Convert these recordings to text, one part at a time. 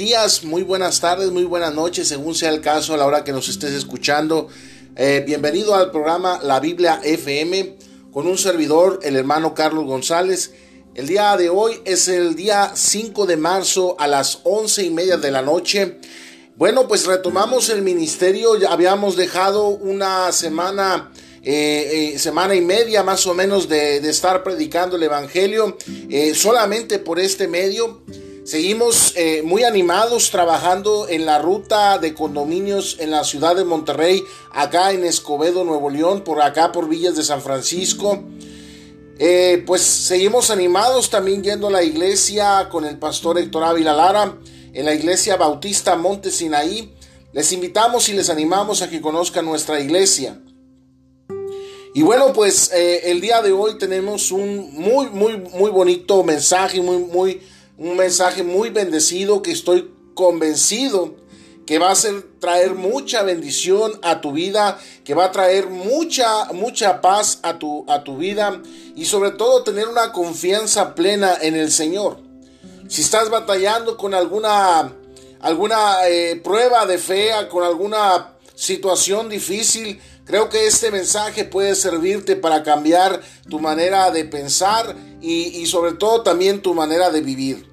Días, muy buenas tardes, muy buenas noches, según sea el caso, a la hora que nos estés escuchando. Eh, bienvenido al programa La Biblia FM con un servidor, el hermano Carlos González. El día de hoy es el día 5 de marzo a las once y media de la noche. Bueno, pues retomamos el ministerio, ya habíamos dejado una semana eh, eh, semana y media más o menos de, estar predicando el Evangelio solamente por este medio. Seguimos eh, muy animados trabajando en la ruta de condominios en la ciudad de Monterrey, acá en Escobedo, Nuevo León, por acá por Villas de San Francisco. Eh, pues seguimos animados también yendo a la iglesia con el pastor Héctor Ávila Lara, en la iglesia Bautista Monte Sinaí. Les invitamos y les animamos a que conozcan nuestra iglesia. Y bueno, pues eh, el día de hoy tenemos un muy, muy, muy bonito mensaje, muy, muy un mensaje muy bendecido que estoy convencido que va a ser traer mucha bendición a tu vida, que va a traer mucha mucha paz a tu a tu vida y sobre todo tener una confianza plena en el Señor. Si estás batallando con alguna alguna eh, prueba de fe, con alguna situación difícil, creo que este mensaje puede servirte para cambiar tu manera de pensar y, y sobre todo también tu manera de vivir.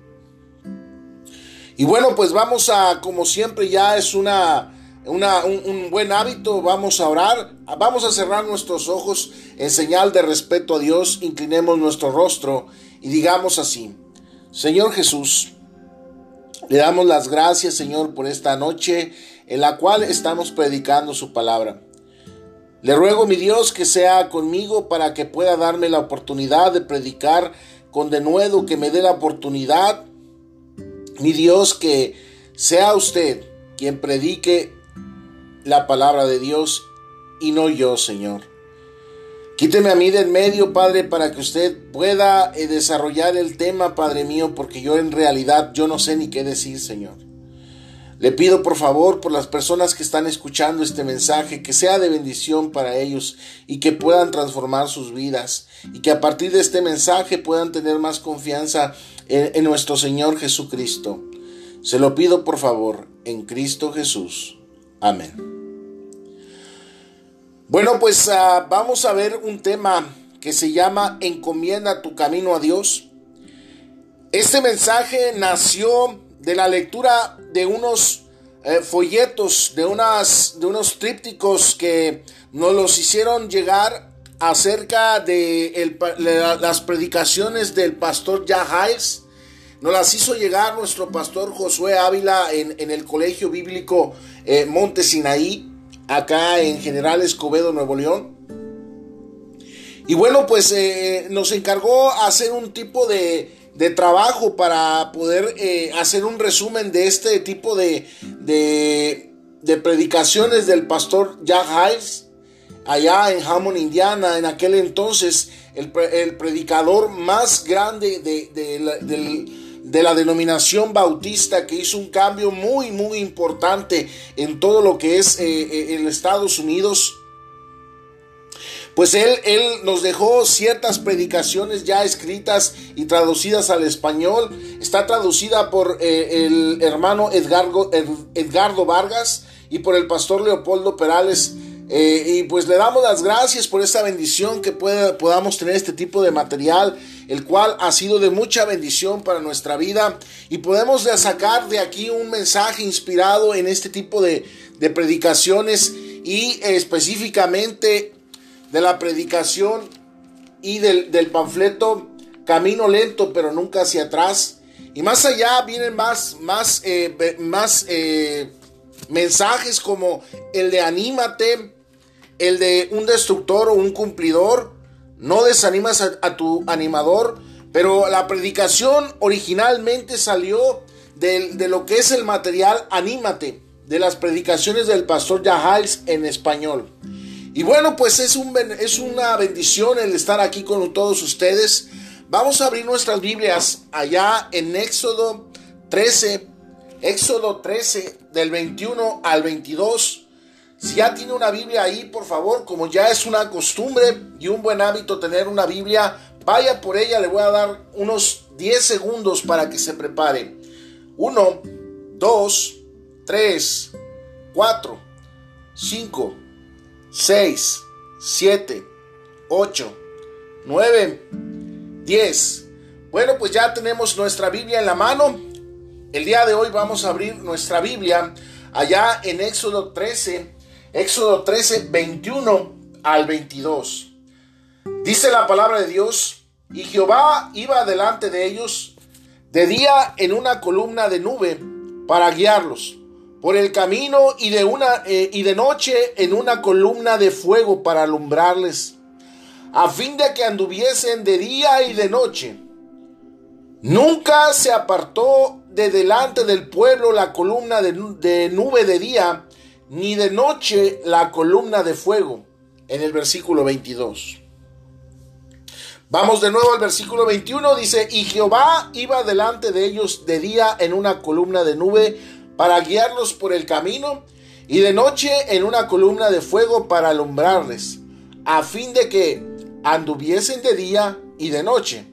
Y bueno, pues vamos a, como siempre ya es una, una un, buen hábito, vamos a orar, vamos a cerrar nuestros ojos en señal de respeto a Dios, inclinemos nuestro rostro y digamos así, Señor Jesús, le damos las gracias, Señor, por esta noche en la cual estamos predicando su palabra. Le ruego, mi Dios, que sea conmigo para que pueda darme la oportunidad de predicar con denuedo, que me dé la oportunidad mi Dios, que sea usted quien predique la palabra de Dios y no yo, Señor. Quíteme a mí del medio, Padre, para que usted pueda eh, desarrollar el tema, Padre mío, porque yo en realidad yo no sé ni qué decir, Señor. Le pido por favor por las personas que están escuchando este mensaje, que sea de bendición para ellos y que puedan transformar sus vidas y que a partir de este mensaje puedan tener más confianza en, nuestro Señor Jesucristo. Se lo pido por favor en Cristo Jesús. Amén. Bueno, pues ah, vamos a ver un tema que se llama Encomienda tu camino a Dios. Este mensaje nació de la lectura de unos eh, folletos, de, unas, de unos trípticos que nos los hicieron llegar acerca de las predicaciones del pastor Jaháez. Nos las hizo llegar nuestro pastor Josué Ávila en, el colegio bíblico eh, Monte Sinaí, acá en General Escobedo, Nuevo León. Y bueno, pues eh, nos encargó hacer un tipo de, de trabajo para poder eh, hacer un resumen de este tipo de, de, predicaciones del pastor Jack Hiles allá en Hammond, Indiana, en aquel entonces el, el predicador más grande de, de, la, denominación bautista que hizo un cambio muy, muy importante en todo lo que es eh, eh Estados Unidos pues él, él nos dejó ciertas predicaciones ya escritas y traducidas al español. Está traducida por eh, el hermano Edgardo, Vargas y por el pastor Leopoldo Perales. Eh, y pues le damos las gracias por esta bendición que podamos tener este tipo de material, el cual ha sido de mucha bendición para nuestra vida. Y podemos sacar de aquí un mensaje inspirado en este tipo de, de predicaciones y específicamente de la predicación y del, panfleto Camino lento pero nunca hacia atrás. Y más allá vienen más, más, eh, más eh, mensajes como el de anímate, el de un destructor o un cumplidor. No desanimas a, tu animador, pero la predicación originalmente salió de, de, lo que es el material Anímate, de las predicaciones del pastor Yahals en español. Y bueno, pues es, un, es una bendición el estar aquí con todos ustedes. Vamos a abrir nuestras Biblias allá en Éxodo 13, Éxodo 13 del 21 al 22. Si ya tiene una Biblia ahí, por favor, como ya es una costumbre y un buen hábito tener una Biblia, vaya por ella, le voy a dar unos 10 segundos para que se prepare. 1, 2, 3, 4, 5, 6, 7, 8, 9, 10. Bueno, pues ya tenemos nuestra Biblia en la mano. El día de hoy vamos a abrir nuestra Biblia allá en Éxodo 13, Éxodo 13, 21 al 22. Dice la palabra de Dios, y Jehová iba delante de ellos de día en una columna de nube para guiarlos por el camino y de, una, eh, y de noche en una columna de fuego para alumbrarles, a fin de que anduviesen de día y de noche. Nunca se apartó de delante del pueblo la columna de, de nube de día, ni de noche la columna de fuego, en el versículo 22. Vamos de nuevo al versículo 21, dice, y Jehová iba delante de ellos de día en una columna de nube para guiarlos por el camino, y de noche en una columna de fuego para alumbrarles, a fin de que anduviesen de día y de noche.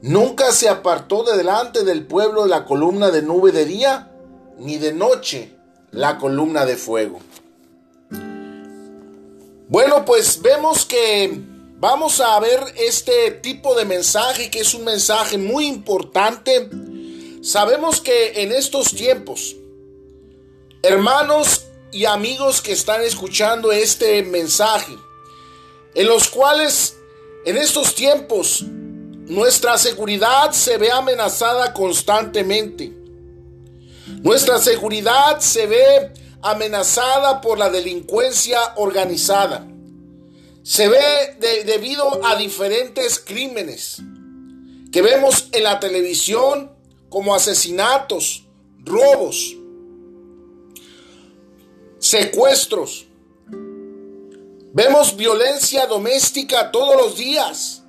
Nunca se apartó de delante del pueblo la columna de nube de día, ni de noche la columna de fuego. Bueno, pues vemos que Vamos a ver este tipo de mensaje que es un mensaje muy importante. Sabemos que en estos tiempos, hermanos y amigos que están escuchando este mensaje, en los cuales en estos tiempos nuestra seguridad se ve amenazada constantemente. Nuestra seguridad se ve amenazada por la delincuencia organizada se ve debido a diferentes crímenes que vemos en la televisión como asesinatos, robos, secuestros. Vemos violencia doméstica todos los días.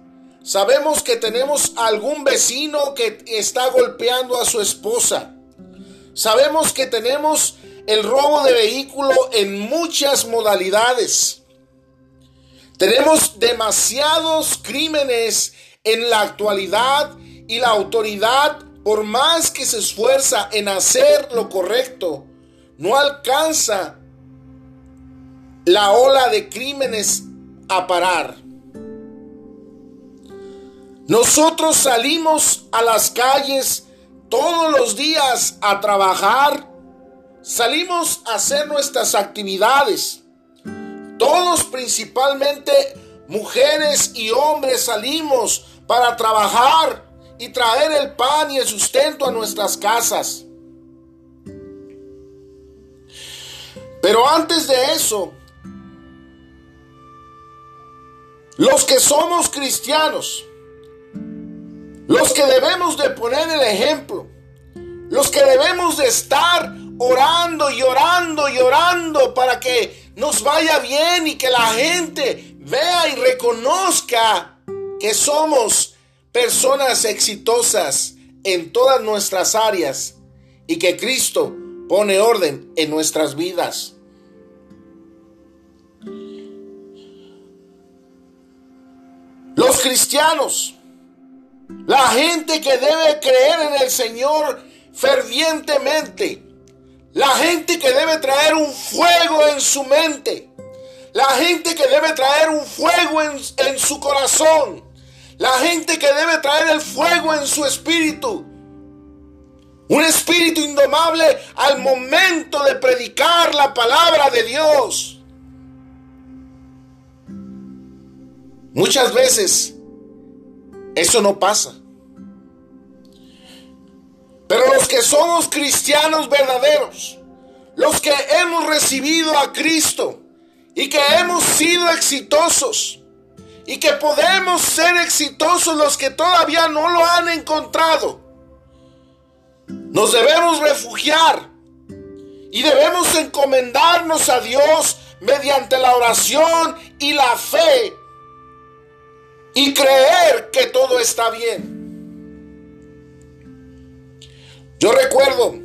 Sabemos que tenemos algún vecino que está golpeando a su esposa. Sabemos que tenemos el robo de vehículo en muchas modalidades. Tenemos demasiados crímenes en la actualidad y la autoridad, por más que se esfuerza en hacer lo correcto, no alcanza la ola de crímenes a parar. Nosotros salimos a las calles todos los días a trabajar, salimos a hacer nuestras actividades. Todos principalmente mujeres y hombres salimos para trabajar y traer el pan y el sustento a nuestras casas. Pero antes de eso, los que somos cristianos, los que debemos de poner el ejemplo, los que debemos de estar orando y orando y orando para que nos vaya bien y que la gente vea y reconozca que somos personas exitosas en todas nuestras áreas y que Cristo pone orden en nuestras vidas. Los cristianos, la gente que debe creer en el Señor fervientemente, la gente que debe traer un fuego en su mente. La gente que debe traer un fuego en, su corazón. La gente que debe traer el fuego en su espíritu. Un espíritu indomable al momento de predicar la palabra de Dios. Muchas veces eso no pasa. Pero los que somos cristianos verdaderos, los que hemos recibido a Cristo y que hemos sido exitosos y que podemos ser exitosos los que todavía no lo han encontrado, nos debemos refugiar y debemos encomendarnos a Dios mediante la oración y la fe y creer que todo está bien. Yo recuerdo,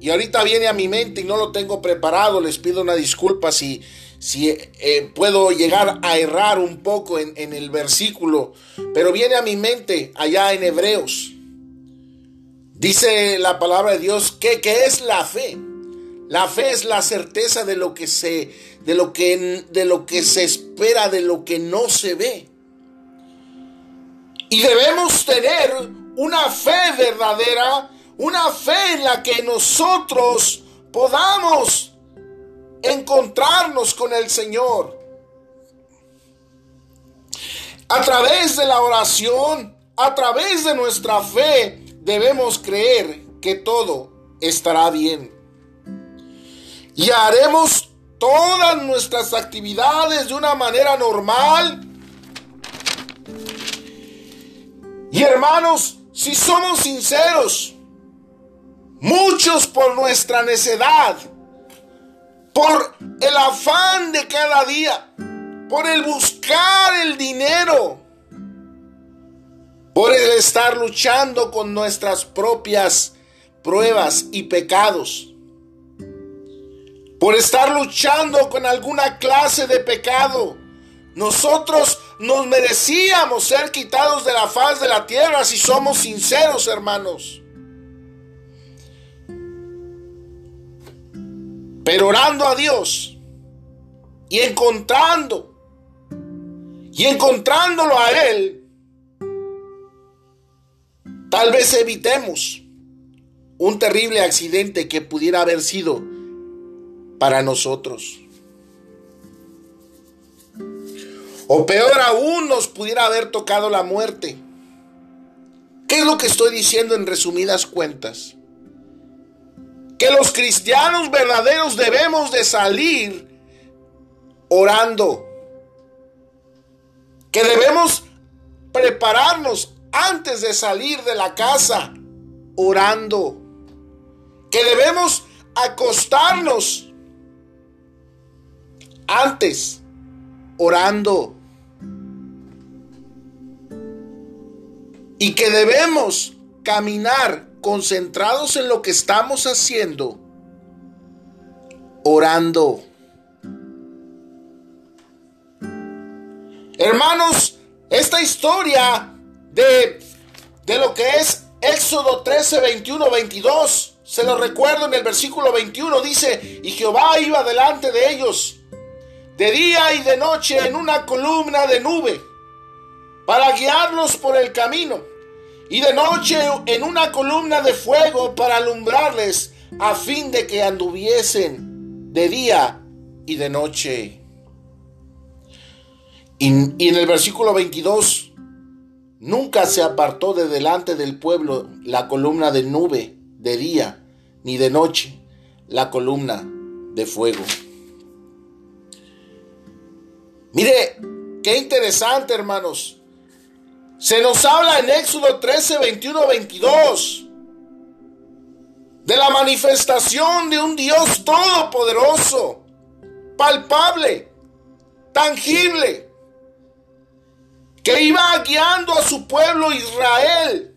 y ahorita viene a mi mente y no lo tengo preparado, les pido una disculpa si, si eh, puedo llegar a errar un poco en, el versículo, pero viene a mi mente allá en Hebreos. Dice la palabra de Dios que, que es la fe. La fe es la certeza de lo que se de lo que de lo que se espera, de lo que no se ve. Y debemos tener una fe verdadera, una fe en la que nosotros podamos encontrarnos con el Señor. A través de la oración, a través de nuestra fe, debemos creer que todo estará bien. Y haremos todas nuestras actividades de una manera normal. Y hermanos, si somos sinceros, muchos por nuestra necedad, por el afán de cada día, por el buscar el dinero, por el estar luchando con nuestras propias pruebas y pecados, por estar luchando con alguna clase de pecado. Nosotros nos merecíamos ser quitados de la faz de la tierra si somos sinceros, hermanos. Pero orando a Dios y encontrando y encontrándolo a Él, tal vez evitemos un terrible accidente que pudiera haber sido para nosotros. O peor aún, nos pudiera haber tocado la muerte. ¿Qué es lo que estoy diciendo en resumidas cuentas? Los cristianos verdaderos debemos de salir orando. Que debemos prepararnos antes de salir de la casa orando. Que debemos acostarnos antes, orando. Y que debemos caminar concentrados en lo que estamos haciendo, orando. Hermanos, esta historia de, de lo que es Éxodo 13, 21, 22, se lo recuerdo en el versículo 21, dice, y Jehová iba delante de ellos de día y de noche en una columna de nube, para guiarlos por el camino, y de noche en una columna de fuego para alumbrarles, a fin de que anduviesen de día y de noche. Y, en el versículo 22, nunca se apartó de delante del pueblo la columna de nube de día, ni de noche la columna de fuego. Mire, qué interesante, hermanos. Se nos habla en Éxodo 13, 21, 22 de la manifestación de un Dios todopoderoso, palpable, tangible, que iba guiando a su pueblo Israel,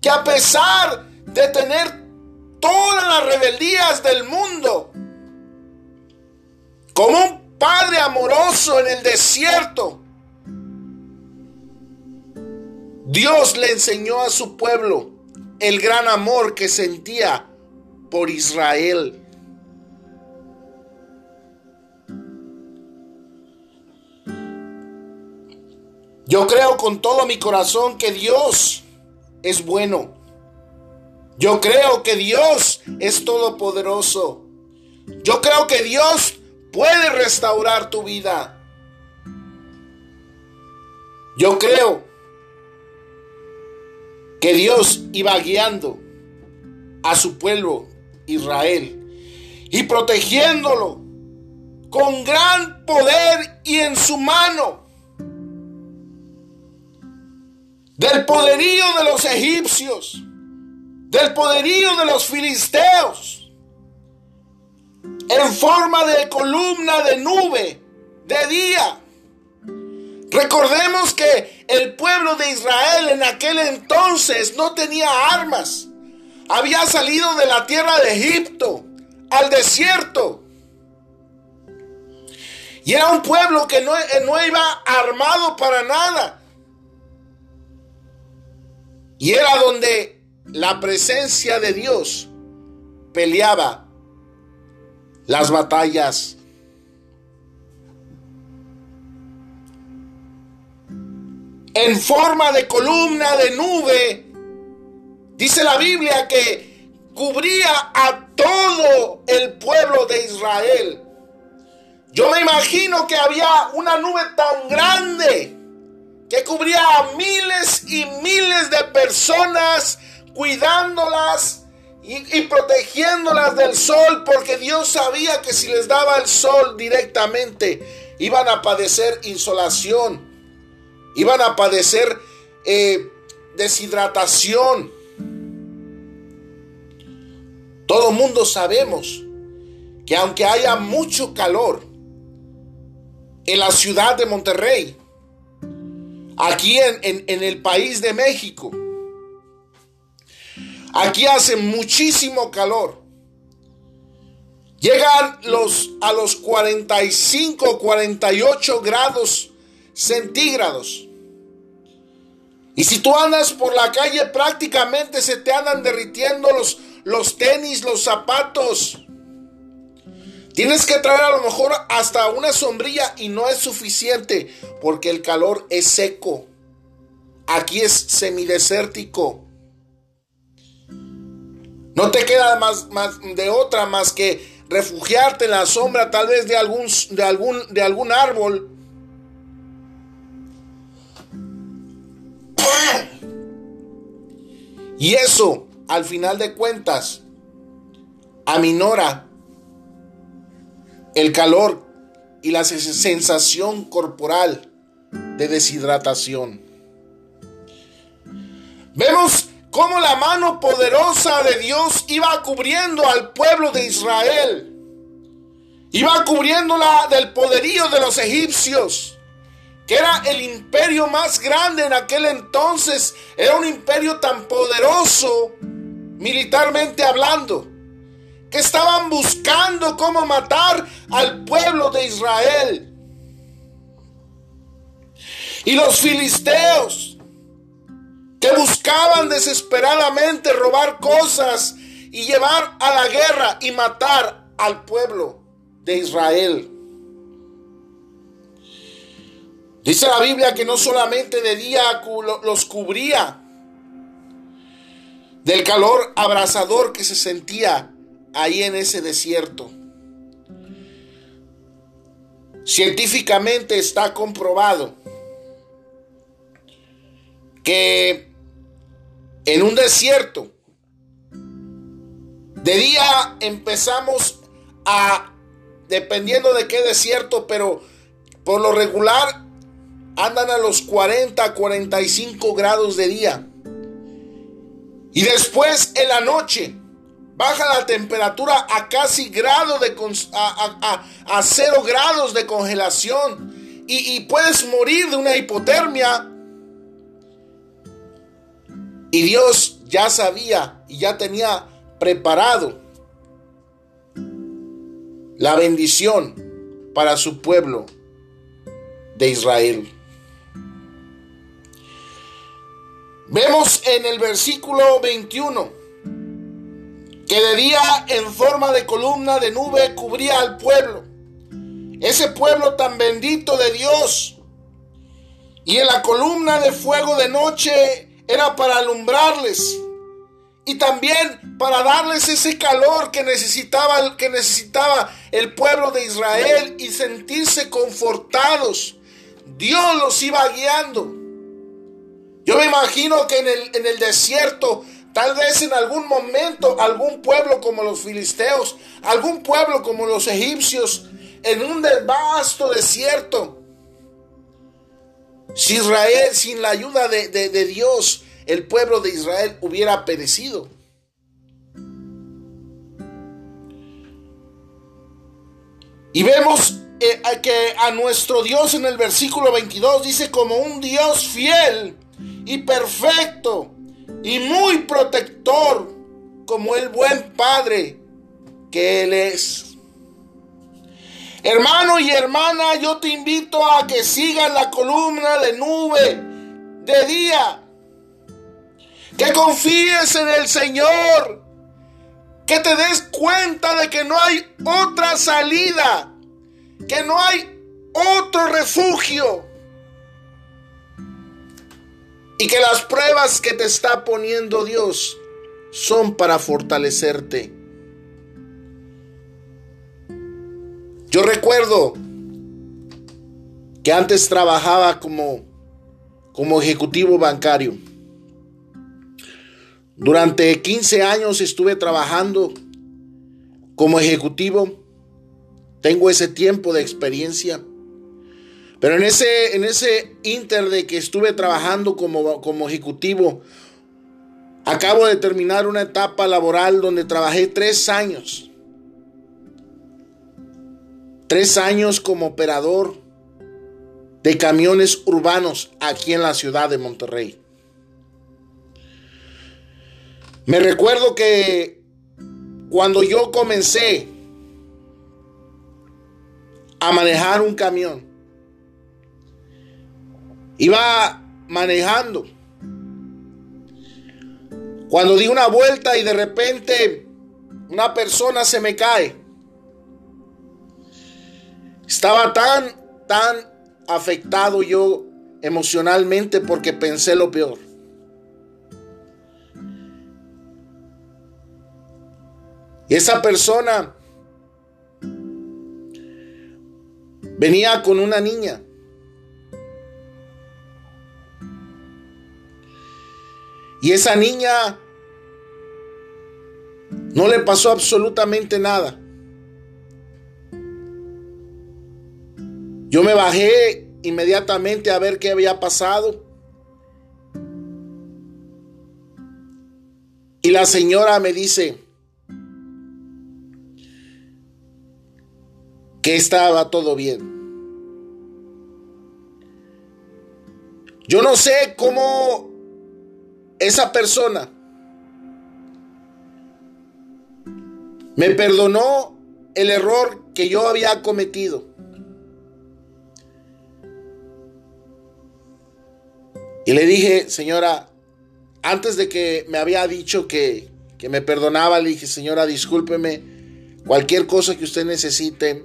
que a pesar de tener todas las rebeldías del mundo, como un Padre amoroso en el desierto. Dios le enseñó a su pueblo el gran amor que sentía por Israel. Yo creo con todo mi corazón que Dios es bueno. Yo creo que Dios es todopoderoso. Yo creo que Dios puede restaurar tu vida. Yo creo que Dios iba guiando a su pueblo Israel y protegiéndolo con gran poder y en su mano del poderío de los egipcios, del poderío de los filisteos en forma de columna de nube de día. Recordemos que el pueblo de Israel en aquel entonces no tenía armas. Había salido de la tierra de Egipto al desierto. Y era un pueblo que no, no iba armado para nada. Y era donde la presencia de Dios peleaba las batallas. En forma de columna de nube, dice la Biblia que cubría a todo el pueblo de Israel. Yo me imagino que había una nube tan grande que cubría a miles y miles de personas cuidándolas y, protegiéndolas del sol, porque Dios sabía que si les daba el sol directamente, iban a padecer insolación, iban a padecer eh, deshidratación. Todo mundo sabemos que aunque haya mucho calor en la ciudad de Monterrey, aquí en, el país de México. Aquí hace muchísimo calor. Llegan los, a los 45, 48 grados centígrados. Y si tú andas por la calle prácticamente se te andan derritiendo los, los tenis, los zapatos. Tienes que traer a lo mejor hasta una sombrilla y no es suficiente porque el calor es seco. Aquí es semidesértico. No te queda más, más de otra más que refugiarte en la sombra tal vez de algún, de algún, de algún árbol. Y eso, al final de cuentas, aminora el calor y la sensación corporal de deshidratación. Vemos cómo la mano poderosa de Dios iba cubriendo al pueblo de Israel. Iba cubriéndola del poderío de los egipcios, era el imperio más grande en aquel entonces. Era un imperio tan poderoso, militarmente hablando que estaban buscando cómo matar al pueblo de Israel. Y los filisteos, que buscaban desesperadamente robar cosas y llevar a la guerra y matar al pueblo de Israel. Dice la Biblia que no solamente de día los cubría del calor abrasador que se sentía ahí en ese desierto. Científicamente está comprobado que en un desierto, de día empezamos a, dependiendo de qué desierto, pero por lo regular andan a los 40, 45 grados de día. Y después en la noche baja la temperatura a casi grado de a, a, cero grados de congelación y puedes morir de una hipotermia. Y Dios ya sabía y ya tenía preparado la bendición para su pueblo de Israel. Vemos en el versículo 21 que de día en forma de columna de nube cubría al pueblo, ese pueblo tan bendito de Dios. Y en la columna de fuego de noche era para alumbrarles y también para darles ese calor que necesitaba, que necesitaba el pueblo de Israel y sentirse confortados. Dios los iba guiando. Yo me imagino que en el, en el desierto Tal vez en algún momento algún pueblo como los filisteos, algún pueblo como los egipcios, en un vasto desierto. Si Israel, sin la ayuda de, Dios, el pueblo de Israel hubiera perecido. Y vemos eh, que a nuestro Dios en el versículo 22 dice como un Dios fiel y perfecto y muy protector como el buen Padre que Él es. Hermano y hermana, yo te invito a que sigas la columna de nube de día. Que confíes en el Señor. Que te des cuenta de que no hay otra salida. Que no hay otro refugio. Y que las pruebas que te está poniendo Dios son para fortalecerte. Yo recuerdo que antes trabajaba como, como ejecutivo bancario. Durante 15 años estuve trabajando como ejecutivo. Tengo ese tiempo de experiencia. Pero en ese, en ese inter de que estuve trabajando como, como ejecutivo, acabo de terminar una etapa laboral donde trabajé tres años. Tres años como operador de camiones urbanos aquí en la ciudad de Monterrey. Me recuerdo que cuando yo comencé a manejar un camión, iba manejando. Cuando di una vuelta y de repente una persona se me cae. Estaba tan, tan afectado yo emocionalmente porque pensé lo peor. Y esa persona venía con una niña. Y esa niña no le pasó absolutamente nada. Yo me bajé inmediatamente a ver qué había pasado. Y la señora me dice que estaba todo bien. Yo no sé cómo esa persona me perdonó el error que yo había cometido. Y le dije, señora, antes de que me había dicho que, que me perdonaba, le dije, señora, discúlpeme, cualquier cosa que usted necesite,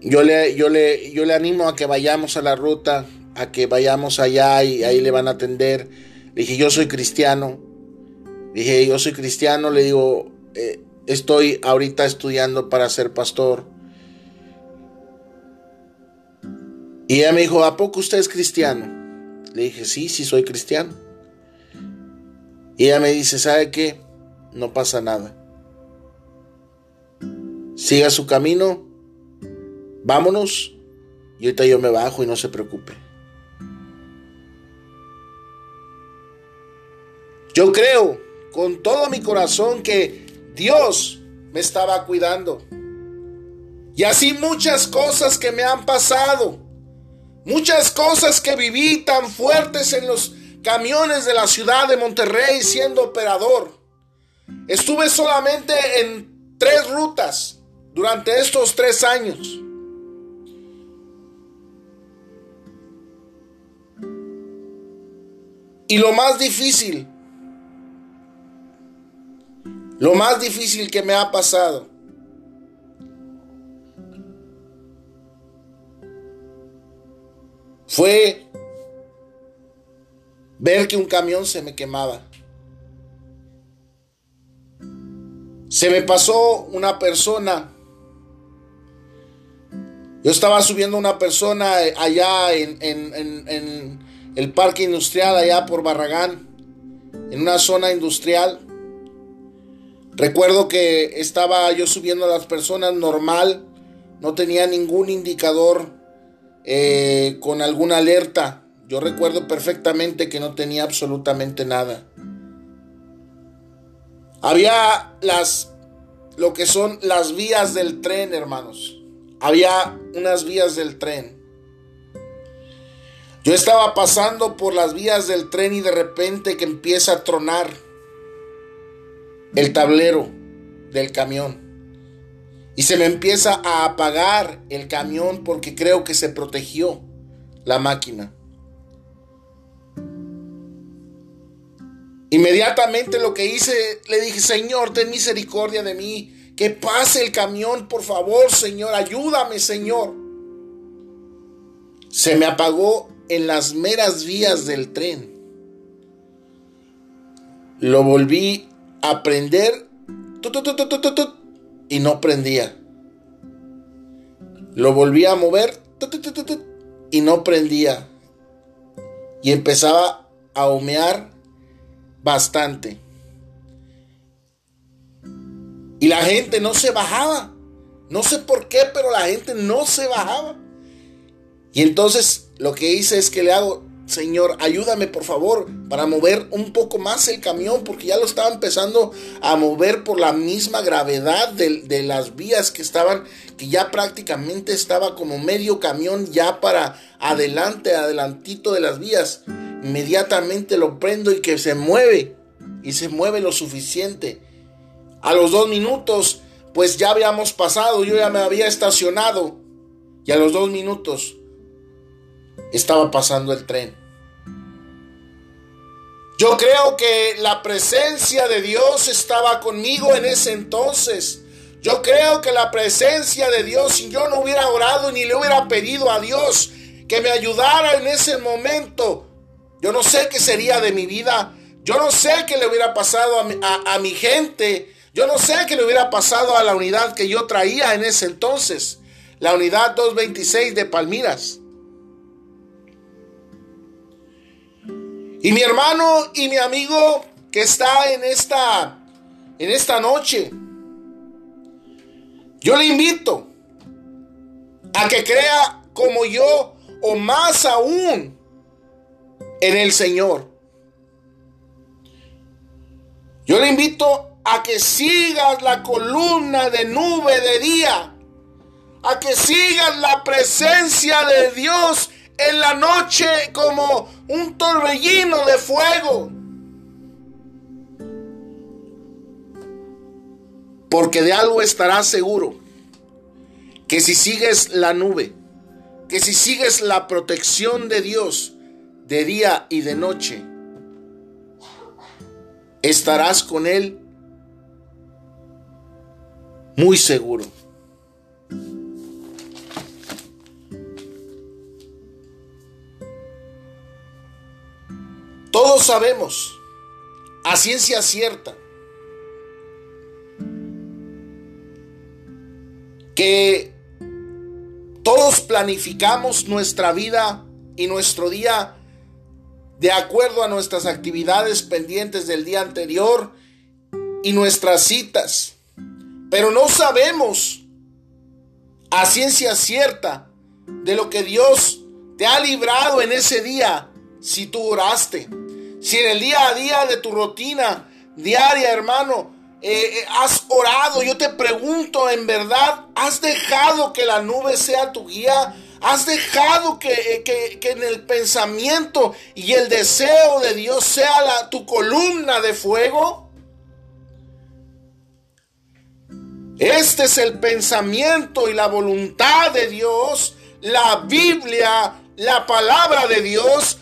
yo le, yo le, yo le animo a que vayamos a la ruta, a que vayamos allá y ahí le van a atender. Le dije, yo soy cristiano. Le dije, yo soy cristiano, le digo, eh, estoy ahorita estudiando para ser pastor. Y ella me dijo, ¿a poco usted es cristiano? Le dije, sí, sí soy cristiano. Y ella me dice, ¿sabe qué? No pasa nada. Siga su camino, vámonos, y ahorita yo me bajo y no se preocupe. Yo creo con todo mi corazón que Dios me estaba cuidando. Y así muchas cosas que me han pasado Muchas cosas que viví tan fuertes en los camiones de la ciudad de Monterrey siendo operador. Estuve solamente en tres rutas durante estos tres años. Y lo más difícil, lo más difícil que me ha pasado fue ver que un camión se me quemaba. Se me pasó una persona. Yo estaba subiendo una persona allá en, en, el parque industrial, allá por Barragán, en una zona industrial. Recuerdo que estaba yo subiendo a las personas normal, no tenía ningún indicador eh, con alguna alerta. Yo recuerdo perfectamente que no tenía absolutamente nada. Había las, lo que son las vías del tren, hermanos. Había unas vías del tren. Yo estaba pasando por las vías del tren y de repente que empieza a tronar el tablero del camión y se me empieza a apagar el camión porque creo que se protegió la máquina. Inmediatamente lo que hice, le dije, Señor, ten misericordia de mí, que pase el camión, por favor, Señor, ayúdame, Señor. Se me apagó en las meras vías del tren. Lo volví a prender y no prendía. Lo volví a mover y no prendía. Y empezaba a humear bastante. Y la gente no se bajaba. No sé por qué, pero la gente no se bajaba. Y entonces lo que hice es que le hago, Señor, ayúdame por favor para mover un poco más el camión, porque ya lo estaba empezando a mover por la misma gravedad de, las vías que estaban, que ya prácticamente estaba como medio camión ya para adelante, adelantito de las vías. Inmediatamente lo prendo y que se mueve, y se mueve lo suficiente. A los dos minutos, pues ya habíamos pasado, yo ya me había estacionado, y a los dos minutos estaba pasando el tren. Yo creo que la presencia de Dios estaba conmigo en ese entonces. Yo creo que la presencia de Dios, si yo no hubiera orado ni le hubiera pedido a Dios que me ayudara en ese momento, yo no sé qué sería de mi vida. Yo no sé qué le hubiera pasado a mi, gente. Yo no sé qué le hubiera pasado a la unidad que yo traía en ese entonces. La unidad 226 de Palmiras. Y mi hermano y mi amigo que está en esta en esta noche, yo le invito a que crea como yo o más aún en el Señor. Yo le invito a que sigas la columna de nube de día, a que sigas la presencia de Dios en la noche como un torbellino de fuego. Porque de algo estarás seguro, que si sigues la nube, que si sigues la protección de Dios de día y de noche, estarás con Él muy seguro. Todos sabemos, a ciencia cierta, que todos planificamos nuestra vida y nuestro día de acuerdo a nuestras actividades pendientes del día anterior y nuestras citas. Pero no sabemos a ciencia cierta de lo que Dios te ha librado en ese día si tú oraste. Si en el día a día de tu rutina diaria, hermano, eh, eh, has orado, yo te pregunto, ¿en verdad has dejado que la nube sea tu guía? ¿Has dejado que, eh, en el pensamiento y el deseo de Dios sea tu columna de fuego? Este es el pensamiento y la voluntad de Dios, la Biblia, la palabra de Dios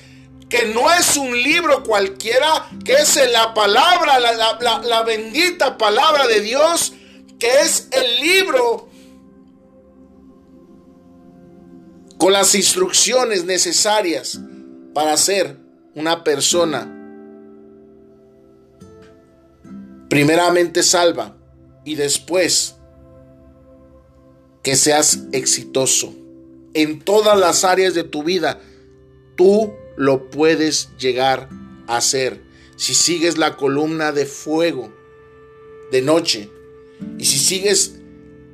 que no es un libro cualquiera, que es la palabra, la, bendita palabra de Dios, que es el libro con las instrucciones necesarias para ser una persona primeramente salva y después que seas exitoso en todas las áreas de tu vida. Tú lo puedes llegar a hacer si sigues la columna de fuego de noche y si sigues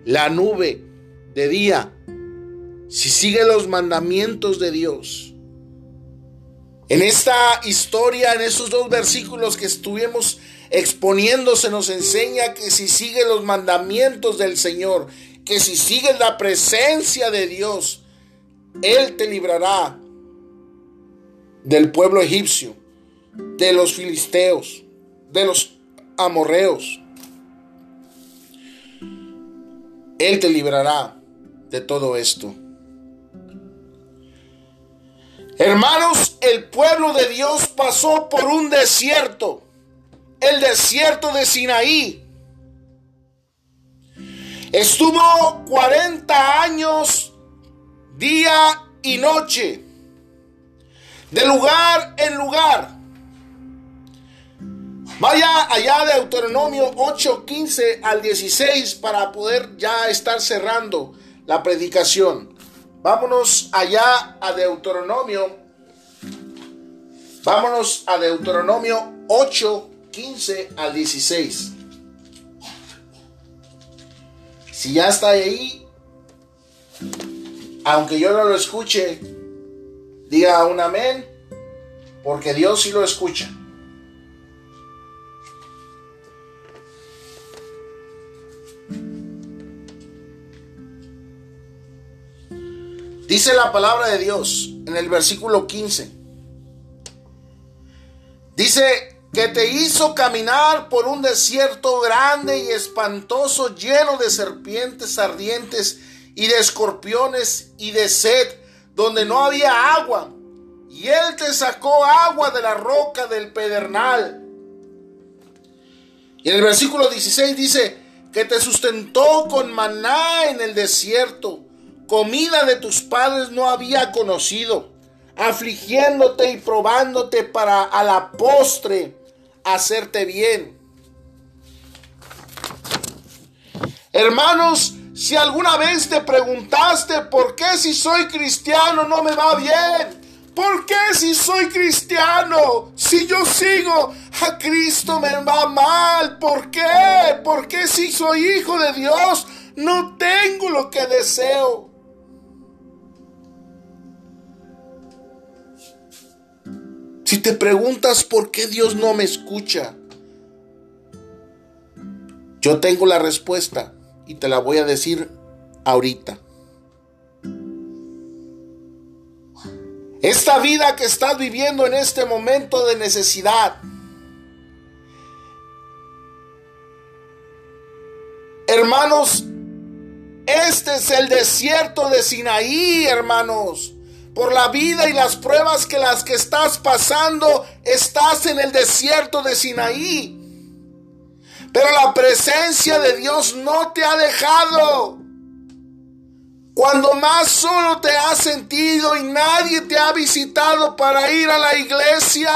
la nube de día, si sigues los mandamientos de Dios. En esta historia, en esos dos versículos que estuvimos exponiendo, se nos enseña que si sigues los mandamientos del Señor, que si sigues la presencia de Dios, Él te librará del pueblo egipcio, de los filisteos, de los amorreos. Él te librará de todo esto. Hermanos, el pueblo de Dios pasó por un desierto. el desierto de Sinaí. Estuvo 40 años, día y noche, de lugar en lugar. Vaya allá de Deuteronomio 8, 15 al 16 para poder ya estar cerrando la predicación. Vámonos allá a Deuteronomio. Vámonos a Deuteronomio 8, 15 al 16. Si ya está ahí, aunque yo no lo escuche, diga un amén, porque Dios sí lo escucha. Dice la palabra de Dios en el versículo 15. Dice, que te hizo caminar por un desierto grande y espantoso, lleno de serpientes ardientes y de escorpiones y de sed, donde no había agua. Y él te sacó agua de la roca del pedernal. Y en el versículo 16 dice, que te sustentó con maná en el desierto, comida de tus padres no había conocido, afligiéndote y probándote para a la postre hacerte bien. Hermanos, si alguna vez te preguntaste por qué si soy cristiano no me va bien, ¿por qué si soy cristiano, si yo sigo a Cristo me va mal? ¿Por qué? ¿Por qué si soy hijo de Dios no tengo lo que deseo? Si te preguntas por qué Dios no me escucha, yo tengo la respuesta y te la voy a decir ahorita. Esta vida que estás viviendo en este momento de necesidad, hermanos, este es el desierto de Sinaí, hermanos por la vida y las pruebas que las que estás pasando, estás en el desierto de Sinaí. Pero la presencia de Dios no te ha dejado. Cuando más solo te has sentido y nadie te ha visitado para ir a la iglesia,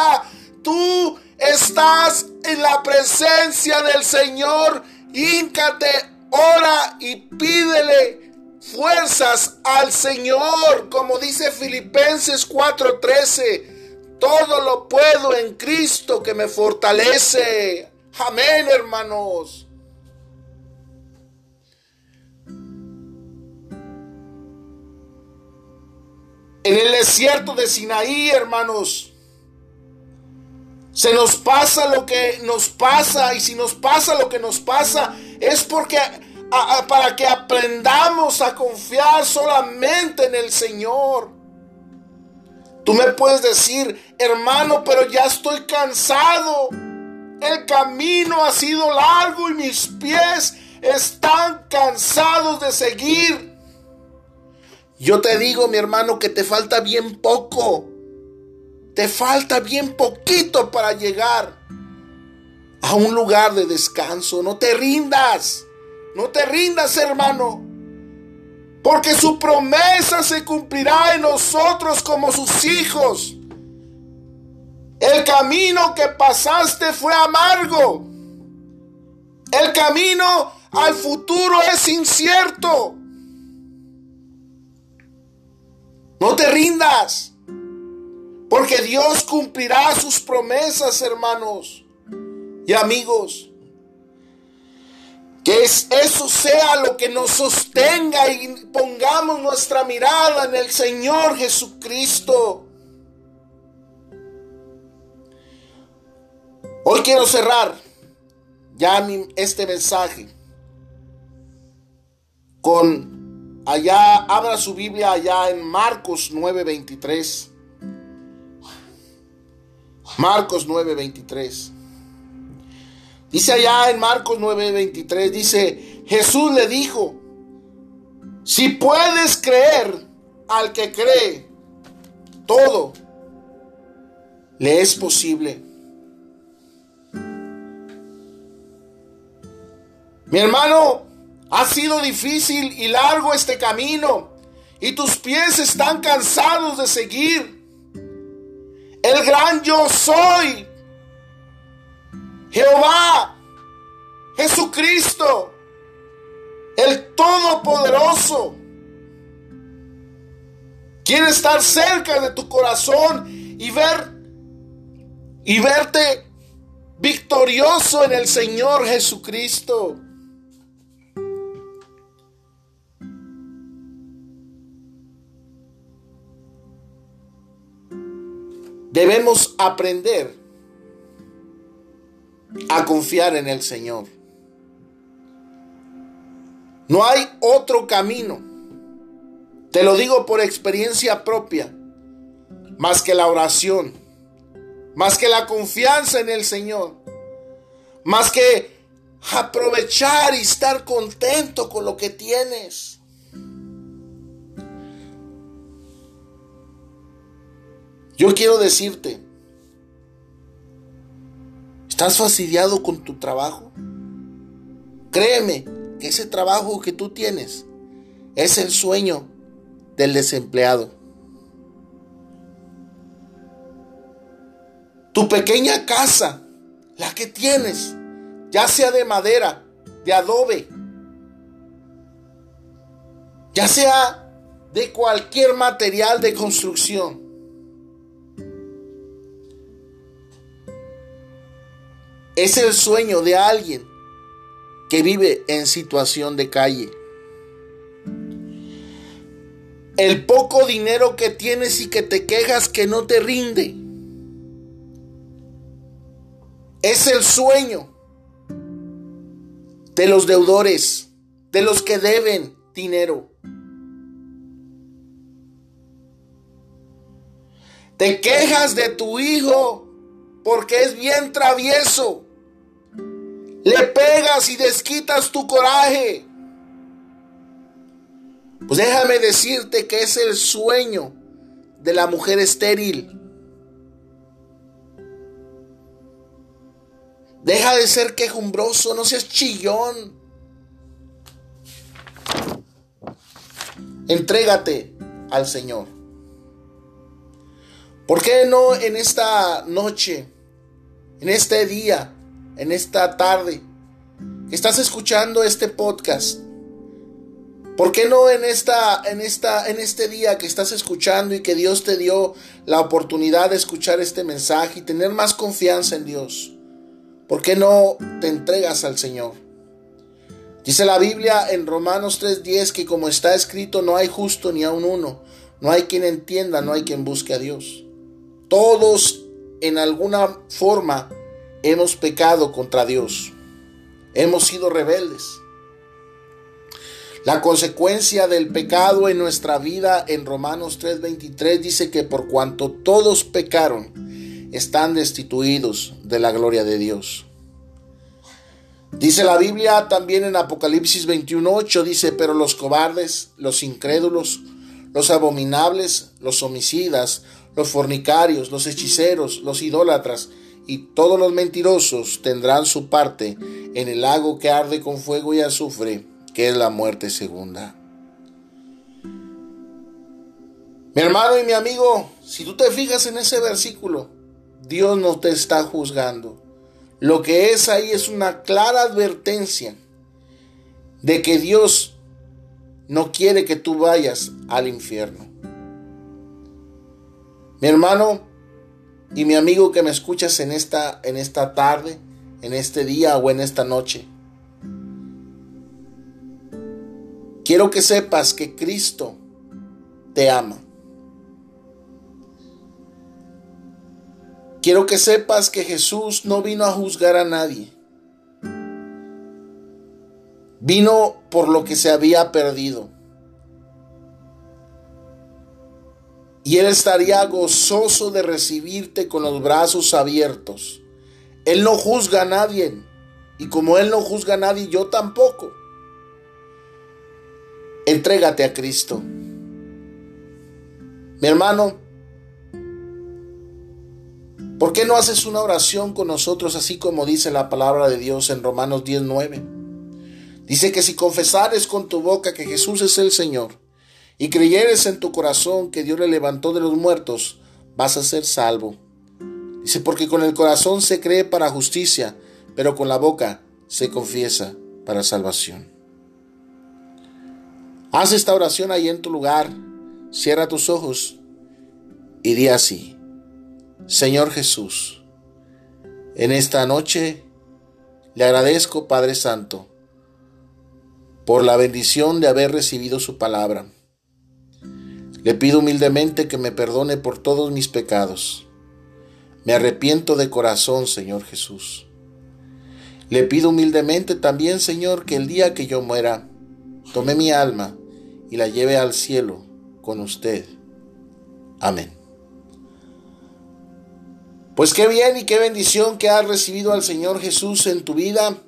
tú estás en la presencia del Señor. Híncate, ora y pídele fuerzas al Señor, como dice Filipenses 4:13. Todo lo puedo en Cristo que me fortalece. Amén, hermanos. En el desierto de Sinaí, hermanos, se nos pasa lo que nos pasa y si nos pasa lo que nos pasa es porque para que aprendamos a confiar solamente en el Señor. Tú me puedes decir, hermano, pero ya estoy cansado. El camino ha sido largo y mis pies están cansados de seguir. Yo te digo, mi hermano, que te falta bien poco. Te falta bien poquito para llegar a un lugar de descanso. No te rindas. No te rindas, hermano. Porque su promesa se cumplirá en nosotros como sus hijos. El camino que pasaste fue amargo. El camino al futuro es incierto. No te rindas. Porque Dios cumplirá sus promesas, hermanos y amigos. Que eso sea lo que nos sostenga y pongamos nuestra mirada en el Señor Jesucristo. Hoy quiero cerrar ya este mensaje con allá, abra su Biblia allá en Marcos 9:23. Marcos 9:23. Dice allá en Marcos 9:23, dice, Jesús le dijo, si puedes creer al que cree, todo le es posible. Mi hermano, ha sido difícil y largo este camino y tus pies están cansados de seguir. El gran yo soy. Jehová, Jesucristo, el Todopoderoso. Quiere estar cerca de tu corazón y ver y verte victorioso en el Señor Jesucristo. Debemos aprender a confiar en el Señor. No hay otro camino. Te lo digo por experiencia propia. Más que la oración. Más que la confianza en el Señor. Más que aprovechar y estar contento con lo que tienes. Yo quiero decirte, ¿estás fastidiado con tu trabajo? Créeme que ese trabajo que tú tienes es el sueño del desempleado. Tu pequeña casa, la que tienes, ya sea de madera, de adobe, ya sea de cualquier material de construcción, Es el sueño de alguien que vive en situación de calle. El poco dinero que tienes y que te quejas que no te rinde. Es el sueño de los deudores, de los que deben dinero. Te quejas de tu hijo porque es bien travieso le pegas y desquitas tu coraje. Pues déjame decirte que es el sueño de la mujer estéril. Deja de ser quejumbroso, no seas chillón. Entrégate al Señor. ¿Por qué no en esta noche, en este día, en esta tarde estás escuchando este podcast, ¿por qué no en esta en esta en este día que estás escuchando y que Dios te dio la oportunidad de escuchar este mensaje y tener más confianza en Dios? ¿Por qué no te entregas al Señor? Dice la Biblia en Romanos 3:10 que como está escrito no hay justo ni aun uno, no hay quien entienda, no hay quien busque a Dios. Todos en alguna forma hemos pecado contra Dios. Hemos sido rebeldes. La consecuencia del pecado en nuestra vida en Romanos 3:23 dice que por cuanto todos pecaron, están destituidos de la gloria de Dios. Dice la Biblia también en Apocalipsis 21:8, dice, pero los cobardes, los incrédulos, los abominables, los homicidas, los fornicarios, los hechiceros, los idólatras, y todos los mentirosos tendrán su parte en el lago que arde con fuego y azufre, que es la muerte segunda. Mi hermano y mi amigo, si tú te fijas en ese versículo, Dios no te está juzgando. Lo que es ahí es una clara advertencia de que Dios no quiere que tú vayas al infierno. Mi hermano, y mi amigo que me escuchas en esta, en esta tarde, en este día o en esta noche. Quiero que sepas que Cristo te ama. Quiero que sepas que Jesús no vino a juzgar a nadie. Vino por lo que se había perdido. Y Él estaría gozoso de recibirte con los brazos abiertos. Él no juzga a nadie, y como Él no juzga a nadie, yo tampoco. Entrégate a Cristo. Mi hermano, ¿por qué no haces una oración con nosotros así como dice la palabra de Dios en Romanos 19? Dice que si confesares con tu boca que Jesús es el Señor y creyeres en tu corazón que Dios le levantó de los muertos, vas a ser salvo. Dice, porque con el corazón se cree para justicia, pero con la boca se confiesa para salvación. Haz esta oración ahí en tu lugar, cierra tus ojos y di así, Señor Jesús, en esta noche le agradezco, Padre Santo, por la bendición de haber recibido su palabra. Le pido humildemente que me perdone por todos mis pecados. Me arrepiento de corazón, Señor Jesús. Le pido humildemente también, Señor, que el día que yo muera, tome mi alma y la lleve al cielo con usted. Amén. Pues qué bien y qué bendición que has recibido al Señor Jesús en tu vida.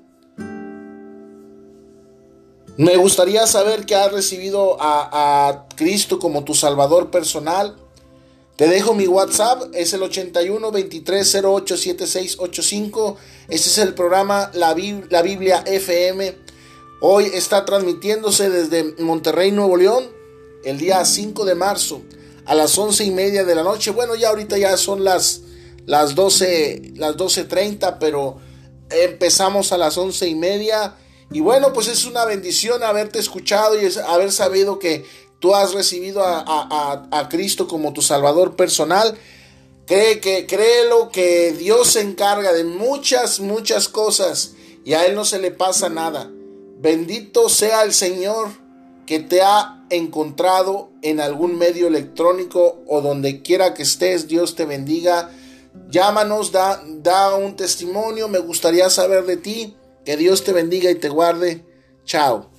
Me gustaría saber que has recibido a, Cristo como tu Salvador personal. Te dejo mi WhatsApp, es el 81 23 08 85. Este es el programa La, La Biblia FM. Hoy está transmitiéndose desde Monterrey, Nuevo León, el día 5 de marzo a las 11 y media de la noche. Bueno, ya ahorita ya son las, las 12, las 12.30, pero empezamos a las 11 y media y bueno, pues es una bendición haberte escuchado y haber sabido que tú has recibido a, Cristo como tu Salvador personal. Cree que, créelo que Dios se encarga de muchas, muchas cosas y a Él no se le pasa nada. Bendito sea el Señor que te ha encontrado en algún medio electrónico o donde quiera que estés. Dios te bendiga. Llámanos, da, da un testimonio. Me gustaría saber de ti. Que Dios te bendiga y te guarde. Chao.